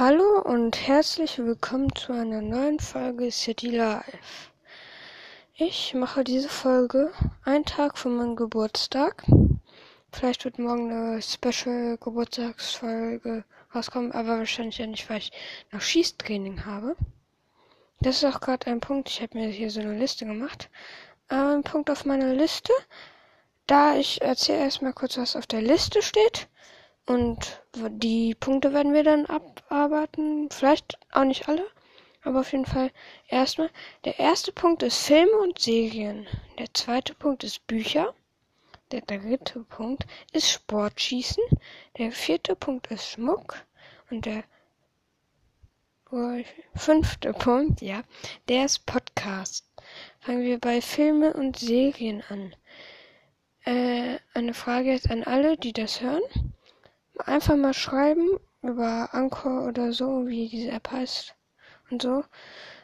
Hallo und herzlich willkommen zu einer neuen Folge City Live. Ich mache diese Folge einen Tag vor meinem Geburtstag. Vielleicht wird morgen eine Special Geburtstagsfolge rauskommen, aber wahrscheinlich ja nicht, weil ich noch Schießtraining habe. Das ist auch gerade ein Punkt. Ich habe mir hier so eine Liste gemacht. Ein Punkt auf meiner Liste. Da ich erzähle erstmal kurz, was auf der Liste steht. Und die Punkte werden wir dann abarbeiten. Vielleicht auch nicht alle. Aber auf jeden Fall erstmal. Der erste Punkt ist Filme und Serien. Der zweite Punkt ist Bücher. Der dritte Punkt ist Sportschießen. Der vierte Punkt ist Schmuck. Und der fünfte Punkt, ja, der ist Podcast. Fangen wir bei Filme und Serien an. Äh, eine Frage jetzt an alle, die das hören einfach mal schreiben über Anchor oder so, wie diese App heißt und so.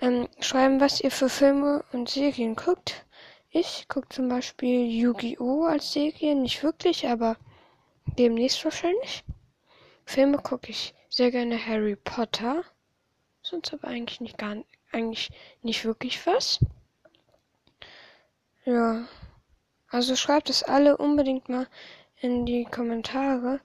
Ähm, schreiben, was ihr für Filme und Serien guckt. Ich gucke zum Beispiel Yu-Gi-Oh! als Serie, nicht wirklich, aber demnächst wahrscheinlich. Filme gucke ich sehr gerne Harry Potter. Sonst aber eigentlich nicht gar eigentlich nicht wirklich was. Ja. Also schreibt es alle unbedingt mal in die Kommentare,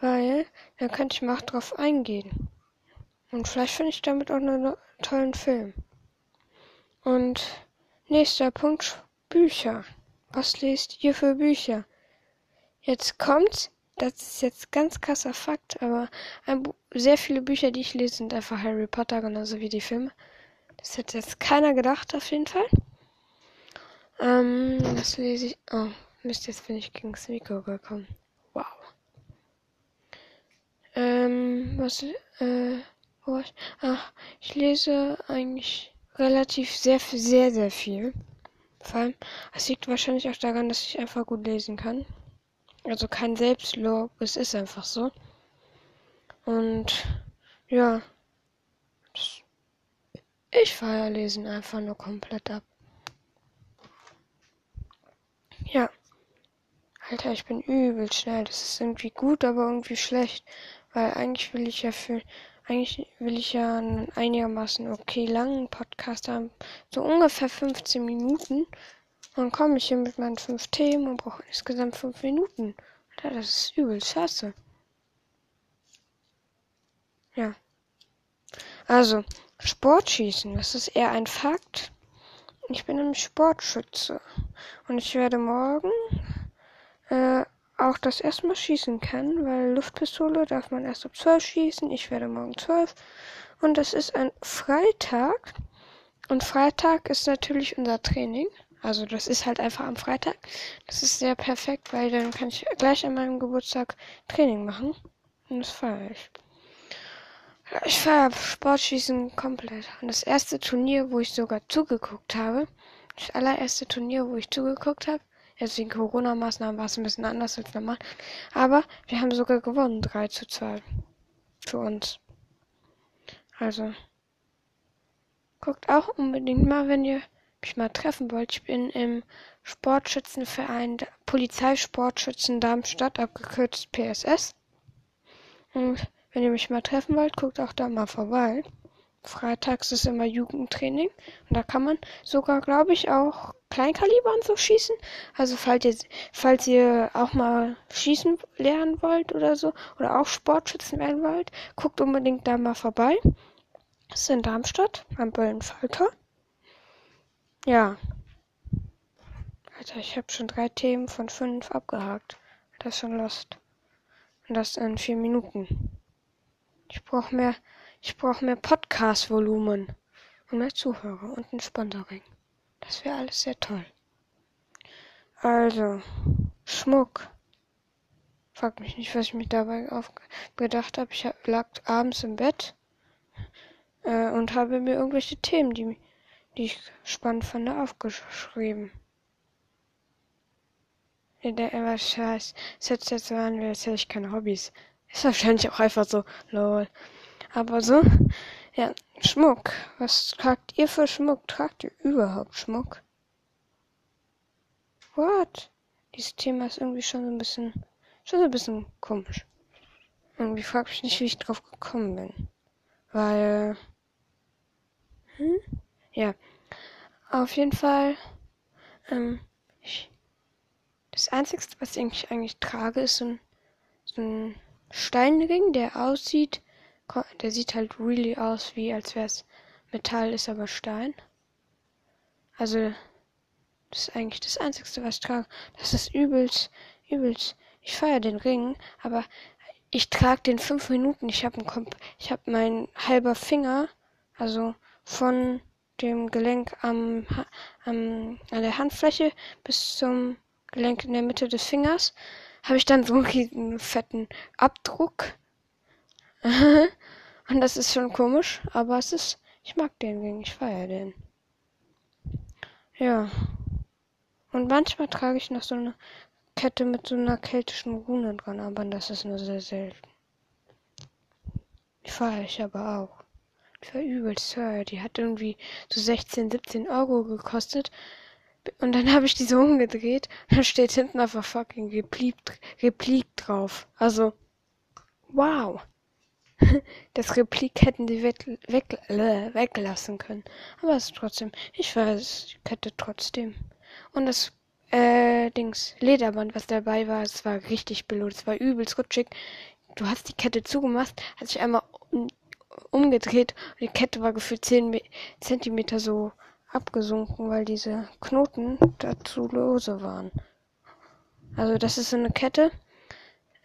weil dann könnte ich mal drauf eingehen. Und vielleicht finde ich damit auch einen tollen Film. Und nächster Punkt, Bücher. Was lest ihr für Bücher? Jetzt kommt's, das ist jetzt ganz krasser Fakt, aber sehr viele Bücher, die ich lese, sind einfach Harry Potter, genauso wie die Filme. Das hätte jetzt keiner gedacht, auf jeden Fall. Ähm, was lese ich? Oh, Mist, jetzt bin ich gegen das Mikro gekommen. Wow. Ähm, was, äh, was? Ach, ich lese eigentlich relativ sehr, sehr, sehr viel. Vor allem, es liegt wahrscheinlich auch daran, dass ich einfach gut lesen kann. Also kein Selbstlob, es ist einfach so. Und ja, ich feiere Lesen einfach nur komplett ab. Ja. Alter, ich bin übel schnell. Das ist irgendwie gut, aber irgendwie schlecht. Weil eigentlich will ich ja für, eigentlich will ich ja einen einigermaßen okay langen Podcast haben. So ungefähr 15 Minuten. Dann komme ich hier mit meinen fünf Themen und brauche insgesamt fünf Minuten. Ja, das ist übel scheiße. Ja. Also, Sportschießen, das ist eher ein Fakt. Ich bin nämlich Sportschütze. Und ich werde morgen äh, auch das erstmal schießen kann, weil Luftpistole darf man erst ab 12 schießen. Ich werde morgen 12. Und das ist ein Freitag. Und Freitag ist natürlich unser Training. Also das ist halt einfach am Freitag. Das ist sehr perfekt, weil dann kann ich gleich an meinem Geburtstag Training machen. Und das feiere ich. Ich feiere Sportschießen komplett. Und das erste Turnier, wo ich sogar zugeguckt habe, das allererste Turnier, wo ich zugeguckt habe, Jetzt wegen Corona-Maßnahmen war es ein bisschen anders als normal. Aber wir haben sogar gewonnen, 3 zu 2. Für uns. Also. Guckt auch unbedingt mal, wenn ihr mich mal treffen wollt. Ich bin im Sportschützenverein Polizeisportschützen Darmstadt, abgekürzt PSS. Und wenn ihr mich mal treffen wollt, guckt auch da mal vorbei. Freitags ist immer Jugendtraining. Und da kann man sogar, glaube ich, auch Kleinkaliber und so schießen. Also falls ihr, falls ihr auch mal schießen lernen wollt oder so, oder auch Sportschützen werden wollt, guckt unbedingt da mal vorbei. Das ist in Darmstadt, am Böllenfalter. Ja. Alter, ich habe schon drei Themen von fünf abgehakt. Das ist schon lost. Und das in vier Minuten. Ich brauche mehr ich brauche mehr Podcast-Volumen und mehr Zuhörer und ein Sponsoring. Das wäre alles sehr toll. Also, Schmuck. Frag mich nicht, was ich mir dabei gedacht habe. Ich lag abends im Bett äh, und habe mir irgendwelche Themen, die, die ich spannend fand, aufgeschrieben. Der was scheiß, setzt jetzt an, als hätte ich keine Hobbys. Ist wahrscheinlich auch einfach so, lol. Aber so, ja, Schmuck. Was tragt ihr für Schmuck? Tragt ihr überhaupt Schmuck? What? Dieses Thema ist irgendwie schon so ein bisschen, schon so ein bisschen komisch. Irgendwie frag mich nicht, wie ich drauf gekommen bin. Weil. Hm? Ja. Auf jeden Fall. Ähm, ich, das Einzige, was ich eigentlich trage, ist so ein, so ein Steinring, der aussieht. Der sieht halt really aus, wie als wäre es Metall, ist aber Stein. Also, das ist eigentlich das Einzige, was ich trage. Das ist übelst, übelst. Ich feiere den Ring, aber ich trage den fünf Minuten. Ich habe ich habe mein halber Finger, also von dem Gelenk am, am an der Handfläche bis zum Gelenk in der Mitte des Fingers, habe ich dann so einen fetten Abdruck. Und das ist schon komisch, aber es ist, ich mag den Ring, ich feiere den. Ja. Und manchmal trage ich noch so eine Kette mit so einer keltischen Rune dran, aber das ist nur sehr selten. Die feiere ich aber auch. Die war übelst teuer. Die hat irgendwie so 16, 17 Euro gekostet. Und dann habe ich die so umgedreht. Und dann steht hinten einfach fucking Replik, Replik drauf. Also, wow. Das Replik hätten die weg, weg, äh, weglassen können. Aber es ist trotzdem, ich weiß, die Kette trotzdem. Und das äh, Dings, Lederband, was dabei war, es war richtig billig, es war übelst rutschig. Du hast die Kette zugemacht, hat sich einmal um, umgedreht und die Kette war gefühlt 10 Zentimeter so abgesunken, weil diese Knoten dazu lose waren. Also das ist so eine Kette,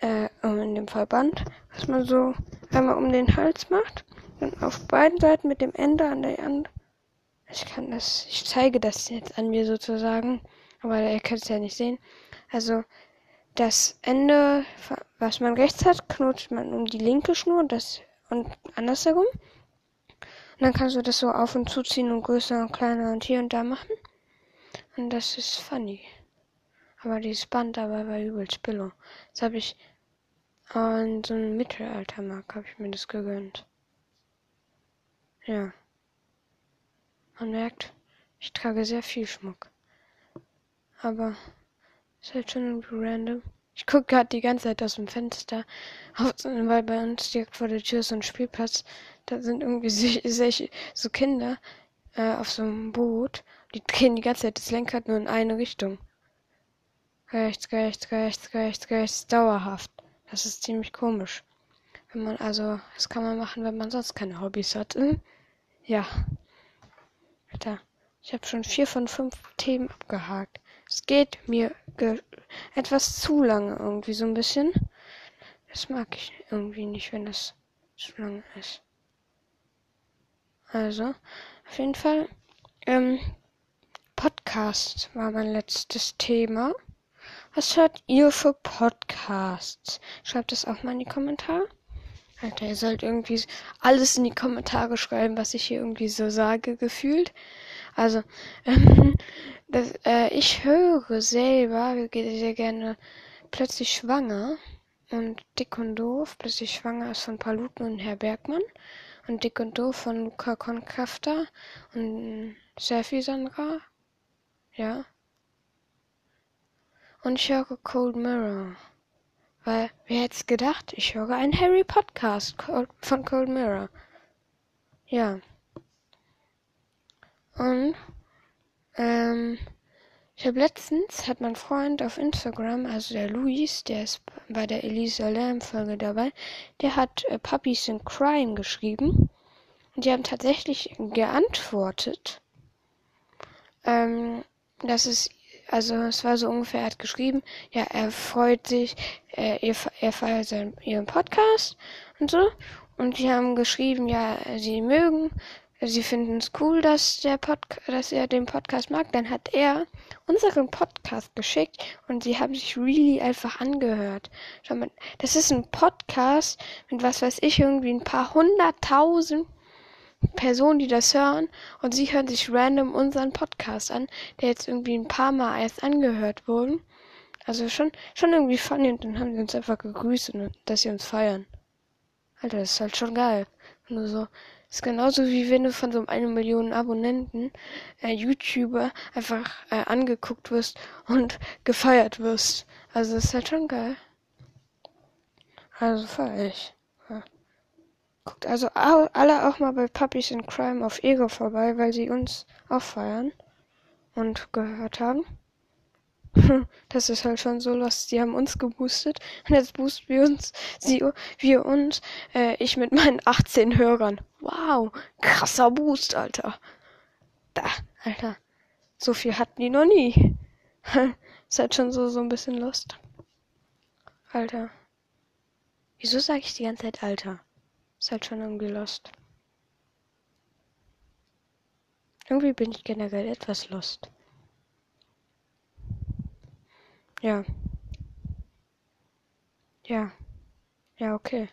äh, in dem Fall Band, was man so einmal um den Hals macht, dann auf beiden Seiten mit dem Ende an der anderen. Ich kann das, ich zeige das jetzt an mir sozusagen aber ihr könnt es ja nicht sehen. Also das Ende, was man rechts hat, knotet man um die linke Schnur das, und andersherum. Und dann kannst du das so auf und zuziehen und größer und kleiner und hier und da machen. Und das ist funny. Aber dieses Band dabei war übelst billo. Das habe ich an so einem Mittelaltermarkt habe ich mir das gegönnt. Ja. Man merkt, ich trage sehr viel Schmuck. Aber ist halt schon irgendwie random. Ich gucke gerade die ganze Zeit aus dem Fenster, weil bei uns direkt vor der Tür ist so ein Spielplatz. Da sind irgendwie solche, so Kinder äh, auf so einem Boot. Die drehen die ganze Zeit das Lenkrad nur in eine Richtung. Rechts, rechts, rechts, rechts, rechts, dauerhaft. Das ist ziemlich komisch. Wenn man also, das kann man machen, wenn man sonst keine Hobbys hat. Hm? Ja. Alter, ich habe schon vier von fünf Themen abgehakt. Es geht mir etwas zu lange irgendwie so ein bisschen. Das mag ich irgendwie nicht, wenn das zu lange ist. Also, auf jeden Fall, ähm, Podcast war mein letztes Thema. Was hört ihr für Podcasts? Schreibt es auch mal in die Kommentare. Alter, ihr sollt irgendwie alles in die Kommentare schreiben, was ich hier irgendwie so sage, gefühlt. Also, ähm, das, äh, ich höre selber sehr gerne plötzlich schwanger und Dick und Doof. Plötzlich schwanger ist von Paluten und Herr Bergmann. Und Dick und Doof von Luca Concrafter und Selfie Sandra. Ja. Und ich höre Cold Mirror. Weil, wer hätte es gedacht? Ich höre einen Harry Podcast von Cold Mirror. Ja. Und ähm, ich habe letztens, hat mein Freund auf Instagram, also der Luis, der ist bei der Elisa Lamb Folge dabei, der hat äh, Puppies in Crime geschrieben. Und die haben tatsächlich geantwortet. Ähm, das ist, also es war so ungefähr, er hat geschrieben, ja, er freut sich, äh, er, er feiert seinen, ihren Podcast und so. Und die haben geschrieben, ja, sie mögen sie finden es cool, dass, der dass er den Podcast mag. Dann hat er unseren Podcast geschickt und sie haben sich really einfach angehört. Schau mal, das ist ein Podcast mit was weiß ich, irgendwie ein paar hunderttausend Personen, die das hören und sie hören sich random unseren Podcast an, der jetzt irgendwie ein paar Mal erst angehört wurde. Also schon, schon irgendwie funny und dann haben sie uns einfach gegrüßt und dass sie uns feiern. Alter, das ist halt schon geil. Nur so, ist genauso wie wenn du von so einem Million Abonnenten äh, YouTuber einfach äh, angeguckt wirst und gefeiert wirst. Also ist halt schon geil. Also feier ich. Guckt also alle auch mal bei Puppies in Crime auf Ego vorbei, weil sie uns auch feiern und gehört haben. Das ist halt schon so lost. Die haben uns geboostet und jetzt boosten wir uns, sie, wir uns, äh, ich mit meinen 18 Hörern. Wow, krasser Boost, Alter. Da, Alter. So viel hatten die noch nie. ist halt schon so, so ein bisschen lost. Alter. Wieso sage ich die ganze Zeit Alter? Ist halt schon irgendwie lost. Irgendwie bin ich generell etwas lost. Ja. Ja. Ja, okay.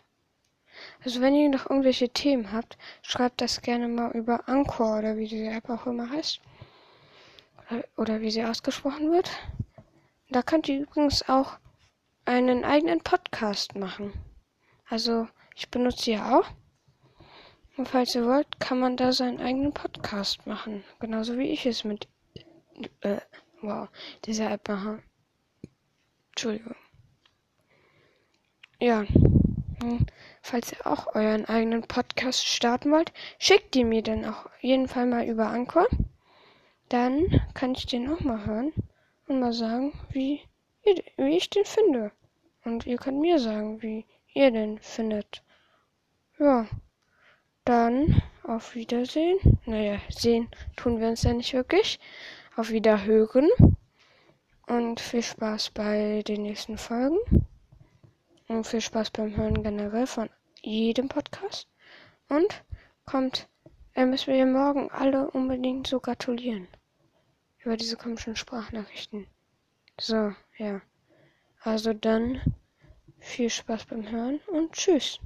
Also wenn ihr noch irgendwelche Themen habt, schreibt das gerne mal über Anchor oder wie diese App auch immer heißt. Oder wie sie ausgesprochen wird. Da könnt ihr übrigens auch einen eigenen Podcast machen. Also ich benutze ja auch. Und falls ihr wollt, kann man da seinen eigenen Podcast machen. Genauso wie ich es mit äh, wow, dieser App mache. Entschuldigung. Ja. Hm, falls ihr auch euren eigenen Podcast starten wollt, schickt die mir dann auch jeden Fall mal über Anchor. Dann kann ich den auch mal hören und mal sagen, wie, wie ich den finde. Und ihr könnt mir sagen, wie ihr den findet. Ja. Dann auf Wiedersehen. Naja, sehen tun wir uns ja nicht wirklich. Auf Wiederhören und viel Spaß bei den nächsten Folgen. Und viel Spaß beim Hören generell von jedem Podcast. Und kommt, äh, müssen wir morgen alle unbedingt so gratulieren. Über diese komischen Sprachnachrichten. So, ja. Also dann viel Spaß beim Hören und tschüss.